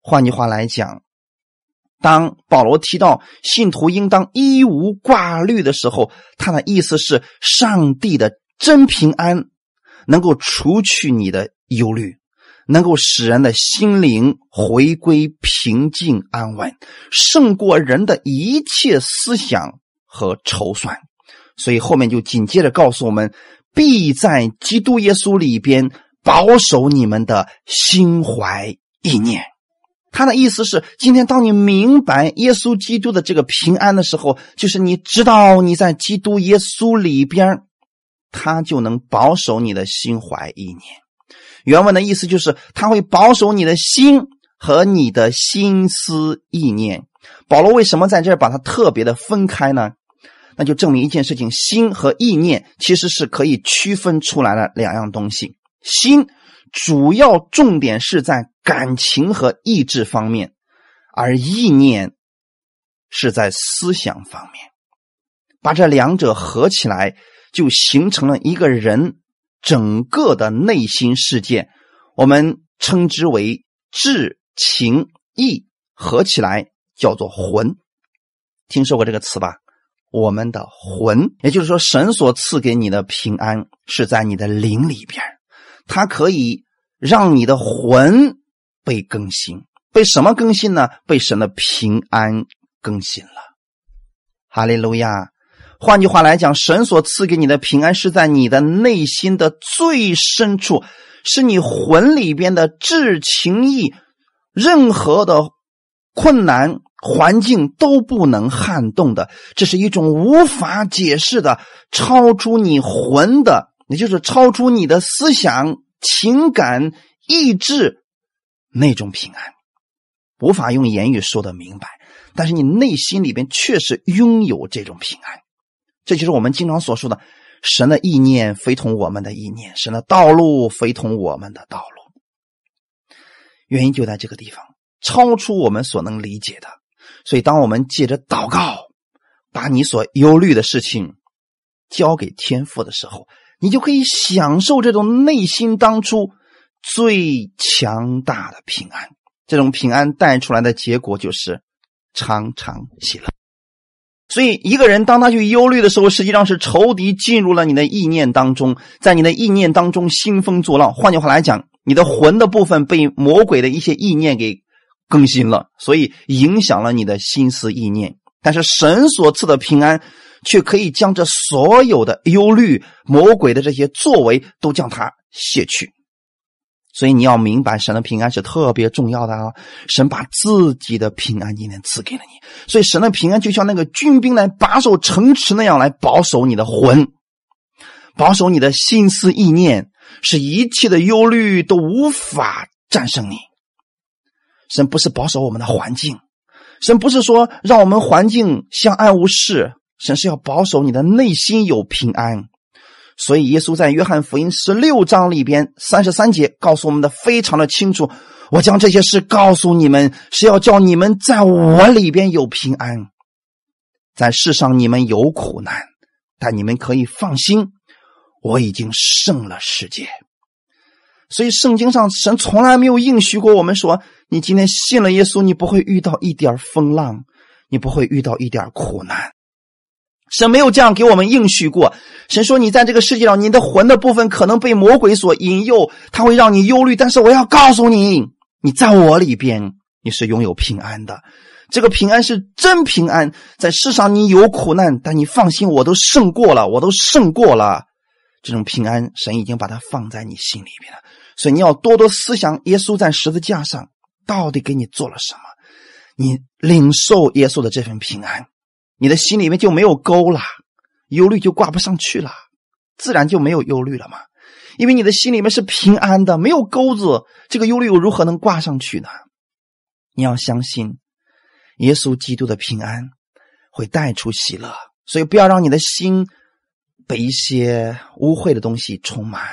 Speaker 1: 换句话来讲，当保罗提到信徒应当一无挂虑的时候，他的意思是上帝的真平安能够除去你的忧虑，能够使人的心灵回归平静安稳，胜过人的一切思想和筹算。所以后面就紧接着告诉我们：必在基督耶稣里边。保守你们的心怀意念，他的意思是：今天当你明白耶稣基督的这个平安的时候，就是你知道你在基督耶稣里边，他就能保守你的心怀意念。原文的意思就是，他会保守你的心和你的心思意念。保罗为什么在这儿把它特别的分开呢？那就证明一件事情：心和意念其实是可以区分出来的两样东西。心主要重点是在感情和意志方面，而意念是在思想方面。把这两者合起来，就形成了一个人整个的内心世界。我们称之为智、情、意合起来叫做魂。听说过这个词吧？我们的魂，也就是说，神所赐给你的平安是在你的灵里边。它可以让你的魂被更新，被什么更新呢？被神的平安更新了。哈利路亚！换句话来讲，神所赐给你的平安是在你的内心的最深处，是你魂里边的至情意，任何的困难环境都不能撼动的。这是一种无法解释的，超出你魂的。也就是超出你的思想、情感、意志那种平安，无法用言语说的明白。但是你内心里边确实拥有这种平安，这就是我们经常所说的：神的意念非同我们的意念，神的道路非同我们的道路。原因就在这个地方，超出我们所能理解的。所以，当我们借着祷告，把你所忧虑的事情交给天父的时候，你就可以享受这种内心当初最强大的平安，这种平安带出来的结果就是常常喜乐。所以，一个人当他去忧虑的时候，实际上是仇敌进入了你的意念当中，在你的意念当中兴风作浪。换句话来讲，你的魂的部分被魔鬼的一些意念给更新了，所以影响了你的心思意念。但是神所赐的平安。却可以将这所有的忧虑、魔鬼的这些作为都将它卸去，所以你要明白，神的平安是特别重要的啊！神把自己的平安今天赐给了你，所以神的平安就像那个军兵来把守城池那样来保守你的魂，保守你的心思意念，使一切的忧虑都无法战胜你。神不是保守我们的环境，神不是说让我们环境相安无事。神是要保守你的内心有平安，所以耶稣在约翰福音十六章里边三十三节告诉我们的非常的清楚。我将这些事告诉你们，是要叫你们在我里边有平安。在世上你们有苦难，但你们可以放心，我已经胜了世界。所以圣经上神从来没有应许过我们说，你今天信了耶稣，你不会遇到一点风浪，你不会遇到一点苦难。神没有这样给我们应许过。神说：“你在这个世界上，你的魂的部分可能被魔鬼所引诱，他会让你忧虑。但是我要告诉你，你在我里边，你是拥有平安的。这个平安是真平安，在世上你有苦难，但你放心，我都胜过了，我都胜过了。这种平安，神已经把它放在你心里边了。所以你要多多思想，耶稣在十字架上到底给你做了什么？你领受耶稣的这份平安，你的心里面就没有沟了，忧虑就挂不上去了，自然就没有忧虑了嘛。因为你的心里面是平安的，没有钩子，这个忧虑又如何能挂上去呢？你要相信。耶稣基督的平安会带出喜乐，所以不要让你的心被一些污秽的东西充满，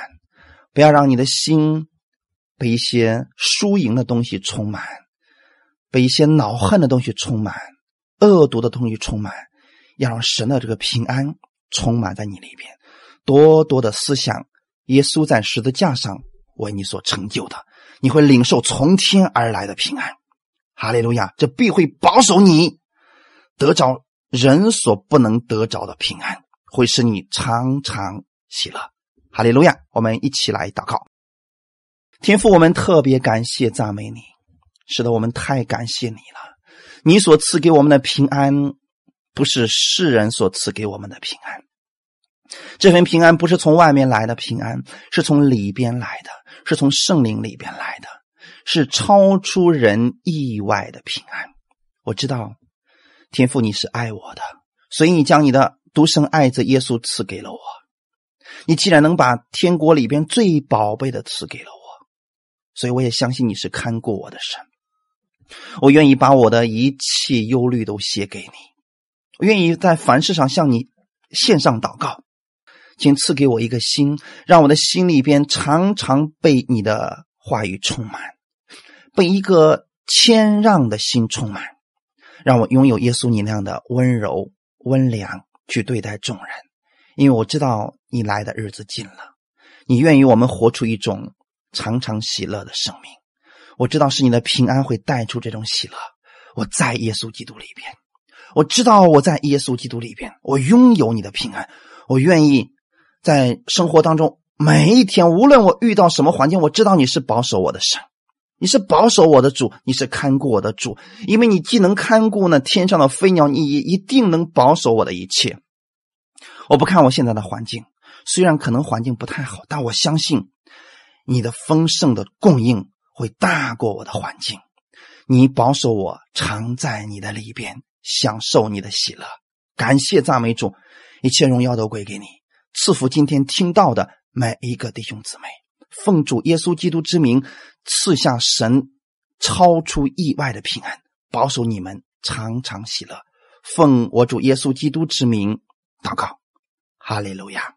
Speaker 1: 不要让你的心被一些输赢的东西充满，被一些恼恨的东西充满，恶毒的东西充满，要让神的这个平安充满在你里边，多多的思想耶稣在十字架上为你所成就的，你会领受从天而来的平安。哈利路亚！这必会保守你得着人所不能得着的平安，会使你常常喜乐。哈利路亚！我们一起来祷告。天父，我们特别感谢赞美你，使得我们太感谢你了。你所赐给我们的平安，不是世人所赐给我们的平安。这份平安不是从外面来的平安，是从里边来的，是从圣灵里边来的。是超出人意外的平安。我知道，天父你是爱我的，所以你将你的独生爱子耶稣赐给了我。你既然能把天国里边最宝贝的赐给了我，所以我也相信你是看顾我的神。我愿意把我的一切忧虑都写给你，我愿意在凡事上向你献上祷告，请赐给我一个心，让我的心里边常常被你的话语充满。被一个谦让的心充满，让我拥有耶稣你那样的温柔、温良去对待众人。因为我知道你来的日子近了，你愿意我们活出一种常常喜乐的生命。我知道是你的平安会带出这种喜乐。我在耶稣基督里边，我知道我在耶稣基督里边，我拥有你的平安。我愿意在生活当中每一天，无论我遇到什么环境，我知道你是保守我的神。你是保守我的主，你是看顾我的主，因为你既能看顾那天上的飞鸟，你也一定能保守我的一切。我不看我现在的环境，虽然可能环境不太好，但我相信你的丰盛的供应会大过我的环境。你保守我，常在你的里边，享受你的喜乐。感谢赞美主，一切荣耀都归给你。赐福今天听到的每一个弟兄姊妹。奉主耶稣基督之名，赐下神超出意外的平安，保守你们常常喜乐。奉我主耶稣基督之名祷告，哈利路亚！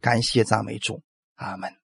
Speaker 1: 感谢赞美主，阿门。